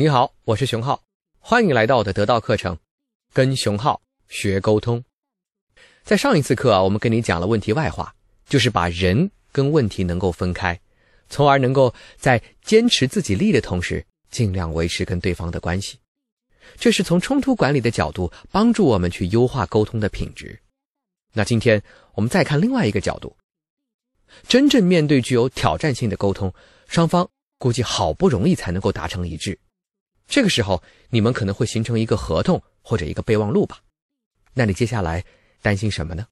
你好，我是熊浩，欢迎来到我的得到课程，跟熊浩学沟通。在上一次课啊，我们跟你讲了问题外化，就是把人跟问题能够分开，从而能够在坚持自己利的同时，尽量维持跟对方的关系。这是从冲突管理的角度帮助我们去优化沟通的品质。那今天我们再看另外一个角度，真正面对具有挑战性的沟通，双方估计好不容易才能够达成一致。这个时候，你们可能会形成一个合同或者一个备忘录吧？那你接下来担心什么呢？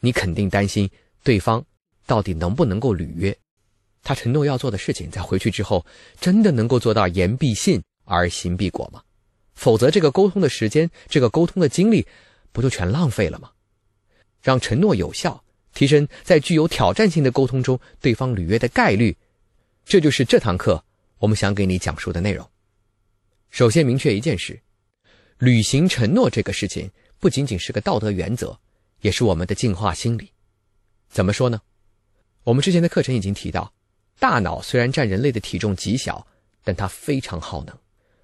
你肯定担心对方到底能不能够履约，他承诺要做的事情，在回去之后真的能够做到言必信而行必果吗？否则，这个沟通的时间，这个沟通的精力，不就全浪费了吗？让承诺有效，提升在具有挑战性的沟通中对方履约的概率，这就是这堂课我们想给你讲述的内容。首先明确一件事，履行承诺这个事情不仅仅是个道德原则，也是我们的进化心理。怎么说呢？我们之前的课程已经提到，大脑虽然占人类的体重极小，但它非常耗能。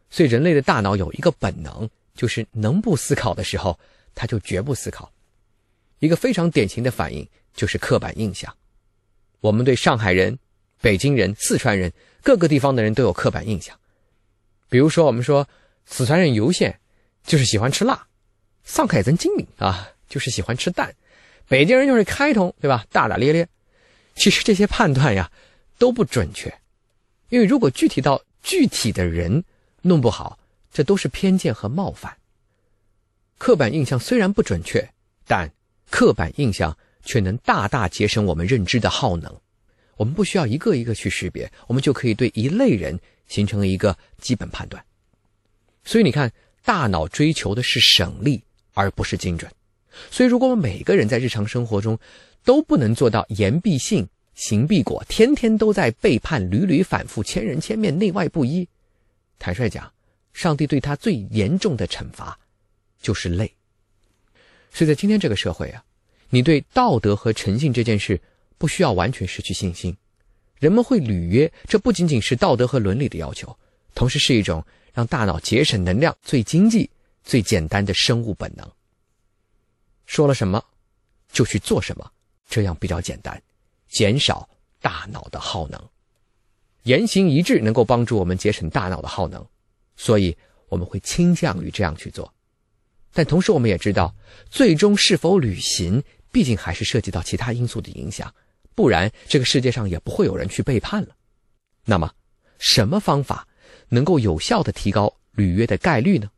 所以人类的大脑有一个本能，就是能不思考的时候，它就绝不思考。一个非常典型的反应就是刻板印象。我们对上海人、北京人、四川人各个地方的人都有刻板印象。比如说，我们说四川人悠闲，就是喜欢吃辣；上海人精明啊，就是喜欢吃淡；北京人就是开通，对吧？大大咧咧。其实这些判断呀都不准确，因为如果具体到具体的人，弄不好，这都是偏见和冒犯。刻板印象虽然不准确，但刻板印象却能大大节省我们认知的耗能。我们不需要一个一个去识别，我们就可以对一类人。形成了一个基本判断，所以你看，大脑追求的是省力，而不是精准。所以，如果我们每个人在日常生活中都不能做到言必信，行必果，天天都在背叛，屡屡反复，千人千面，内外不一，坦率讲，上帝对他最严重的惩罚就是累。所以在今天这个社会啊，你对道德和诚信这件事不需要完全失去信心。人们会履约，这不仅仅是道德和伦理的要求，同时是一种让大脑节省能量最经济、最简单的生物本能。说了什么，就去做什么，这样比较简单，减少大脑的耗能。言行一致能够帮助我们节省大脑的耗能，所以我们会倾向于这样去做。但同时，我们也知道，最终是否履行，毕竟还是涉及到其他因素的影响。不然，这个世界上也不会有人去背叛了。那么，什么方法能够有效的提高履约的概率呢？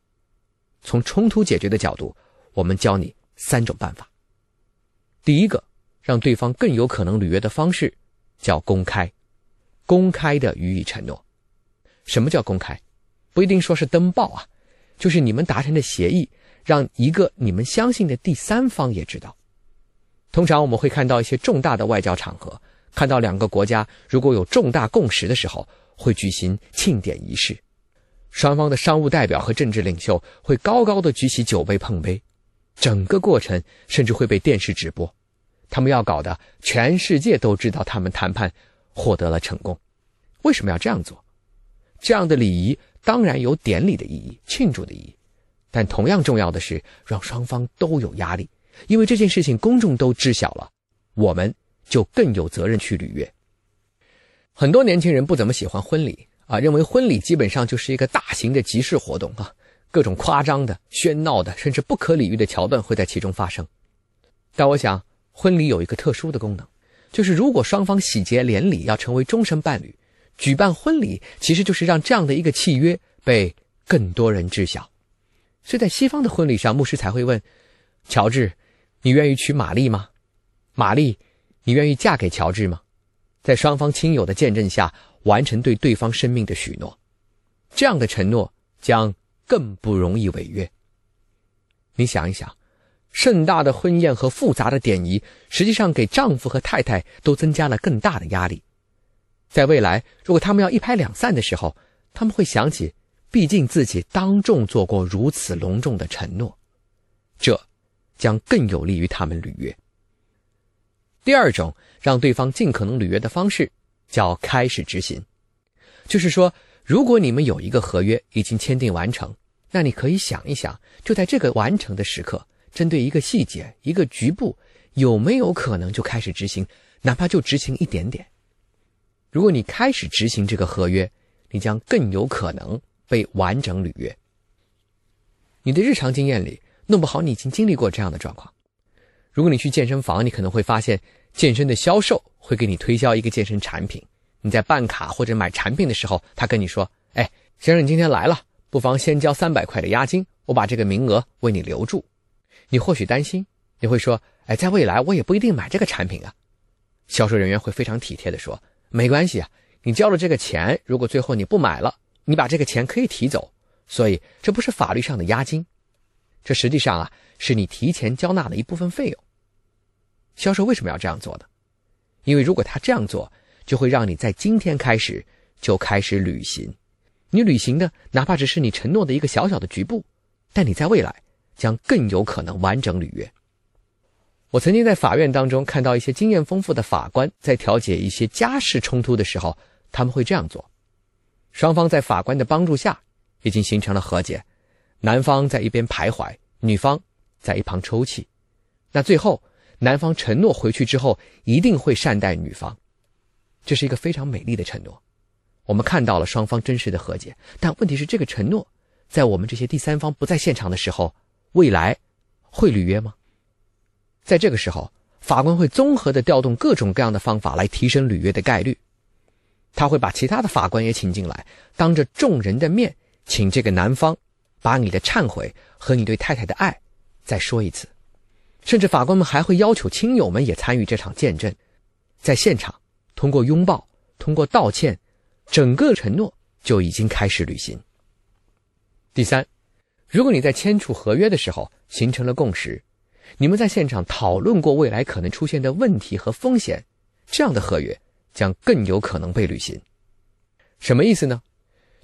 从冲突解决的角度，我们教你三种办法。第一个，让对方更有可能履约的方式，叫公开，公开的予以承诺。什么叫公开？不一定说是登报啊，就是你们达成的协议，让一个你们相信的第三方也知道。通常我们会看到一些重大的外交场合，看到两个国家如果有重大共识的时候，会举行庆典仪式，双方的商务代表和政治领袖会高高的举起酒杯碰杯，整个过程甚至会被电视直播。他们要搞的全世界都知道他们谈判获得了成功。为什么要这样做？这样的礼仪当然有典礼的意义、庆祝的意义，但同样重要的是让双方都有压力。因为这件事情公众都知晓了，我们就更有责任去履约。很多年轻人不怎么喜欢婚礼啊，认为婚礼基本上就是一个大型的集市活动啊，各种夸张的、喧闹的，甚至不可理喻的桥段会在其中发生。但我想，婚礼有一个特殊的功能，就是如果双方喜结连理，要成为终身伴侣，举办婚礼其实就是让这样的一个契约被更多人知晓。所以在西方的婚礼上，牧师才会问乔治。你愿意娶玛丽吗？玛丽，你愿意嫁给乔治吗？在双方亲友的见证下，完成对对方生命的许诺，这样的承诺将更不容易违约。你想一想，盛大的婚宴和复杂的典仪，实际上给丈夫和太太都增加了更大的压力。在未来，如果他们要一拍两散的时候，他们会想起，毕竟自己当众做过如此隆重的承诺，这。将更有利于他们履约。第二种让对方尽可能履约的方式，叫开始执行，就是说，如果你们有一个合约已经签订完成，那你可以想一想，就在这个完成的时刻，针对一个细节、一个局部，有没有可能就开始执行，哪怕就执行一点点。如果你开始执行这个合约，你将更有可能被完整履约。你的日常经验里，弄不好你已经经历过这样的状况。如果你去健身房，你可能会发现健身的销售会给你推销一个健身产品。你在办卡或者买产品的时候，他跟你说：“哎，先生，你今天来了，不妨先交三百块的押金，我把这个名额为你留住。”你或许担心，你会说：“哎，在未来我也不一定买这个产品啊。”销售人员会非常体贴的说：“没关系啊，你交了这个钱，如果最后你不买了，你把这个钱可以提走，所以这不是法律上的押金，这实际上啊是你提前交纳的一部分费用。”销售为什么要这样做呢？因为如果他这样做，就会让你在今天开始就开始履行，你履行的哪怕只是你承诺的一个小小的局部，但你在未来将更有可能完整履约。我曾经在法院当中看到一些经验丰富的法官在调解一些家事冲突的时候，他们会这样做：双方在法官的帮助下已经形成了和解，男方在一边徘徊，女方在一旁抽泣，那最后男方承诺回去之后一定会善待女方。这是一个非常美丽的承诺，我们看到了双方真实的和解。但问题是，这个承诺在我们这些第三方不在现场的时候，未来会履约吗？在这个时候，法官会综合的调动各种各样的方法来提升履约的概率。他会把其他的法官也请进来，当着众人的面，请这个男方把你的忏悔和你对太太的爱再说一次。甚至法官们还会要求亲友们也参与这场见证，在现场。通过拥抱，通过道歉，整个承诺就已经开始履行。第三，如果你在签署合约的时候形成了共识，你们在现场讨论过未来可能出现的问题和风险，这样的合约将更有可能被履行。什么意思呢？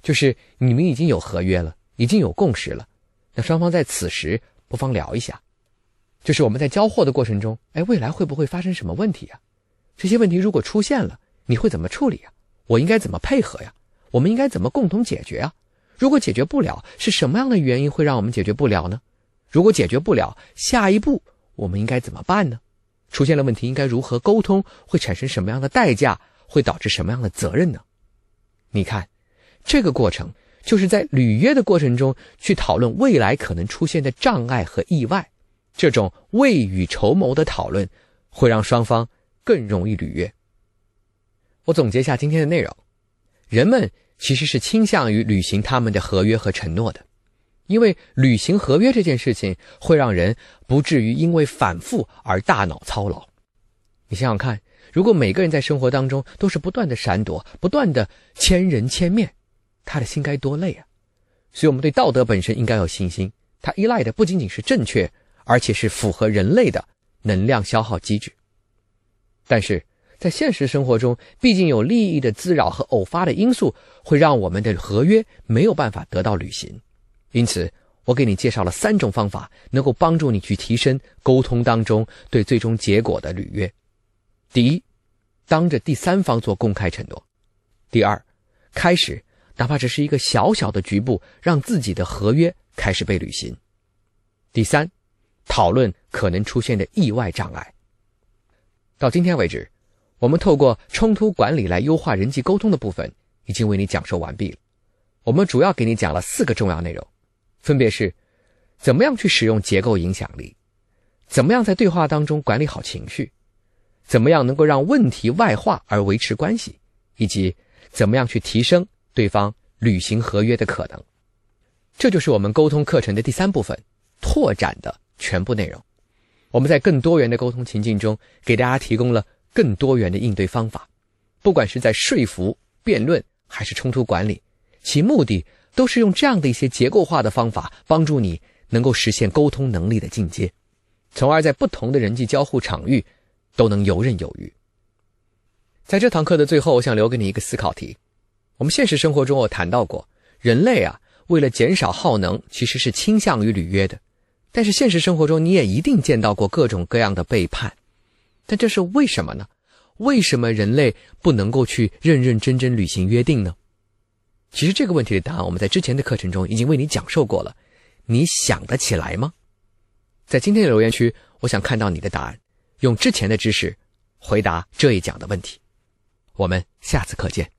就是你们已经有合约了，已经有共识了，那双方在此时不妨聊一下，就是我们在交货的过程中，哎，未来会不会发生什么问题呀？这些问题如果出现了，你会怎么处理呀？我应该怎么配合呀？我们应该怎么共同解决啊？如果解决不了，是什么样的原因会让我们解决不了呢？如果解决不了，下一步我们应该怎么办呢？出现了问题应该如何沟通？会产生什么样的代价？会导致什么样的责任呢？你看，这个过程就是在履约的过程中去讨论未来可能出现的障碍和意外，这种未雨绸缪的讨论会让双方。更容易履约。我总结一下今天的内容：人们其实是倾向于履行他们的合约和承诺的，因为履行合约这件事情会让人不至于因为反复而大脑操劳。你想想看，如果每个人在生活当中都是不断的闪躲、不断的千人千面，他的心该多累啊！所以，我们对道德本身应该有信心，它依赖的不仅仅是正确，而且是符合人类的能量消耗机制。但是在现实生活中，毕竟有利益的滋扰和偶发的因素，会让我们的合约没有办法得到履行。因此，我给你介绍了三种方法，能够帮助你去提升沟通当中对最终结果的履约。第一，当着第三方做公开承诺；第二，开始哪怕只是一个小小的局部，让自己的合约开始被履行；第三，讨论可能出现的意外障碍。到今天为止，我们透过冲突管理来优化人际沟通的部分已经为你讲授完毕了。我们主要给你讲了四个重要内容，分别是：怎么样去使用结构影响力，怎么样在对话当中管理好情绪，怎么样能够让问题外化而维持关系，以及怎么样去提升对方履行合约的可能。这就是我们沟通课程的第三部分——拓展的全部内容。我们在更多元的沟通情境中，给大家提供了更多元的应对方法，不管是在说服、辩论还是冲突管理，其目的都是用这样的一些结构化的方法，帮助你能够实现沟通能力的进阶，从而在不同的人际交互场域都能游刃有余。在这堂课的最后，我想留给你一个思考题：我们现实生活中，我谈到过，人类啊，为了减少耗能，其实是倾向于履约的。但是现实生活中，你也一定见到过各种各样的背叛，但这是为什么呢？为什么人类不能够去认认真真履行约定呢？其实这个问题的答案，我们在之前的课程中已经为你讲授过了。你想得起来吗？在今天的留言区，我想看到你的答案，用之前的知识回答这一讲的问题。我们下次课见。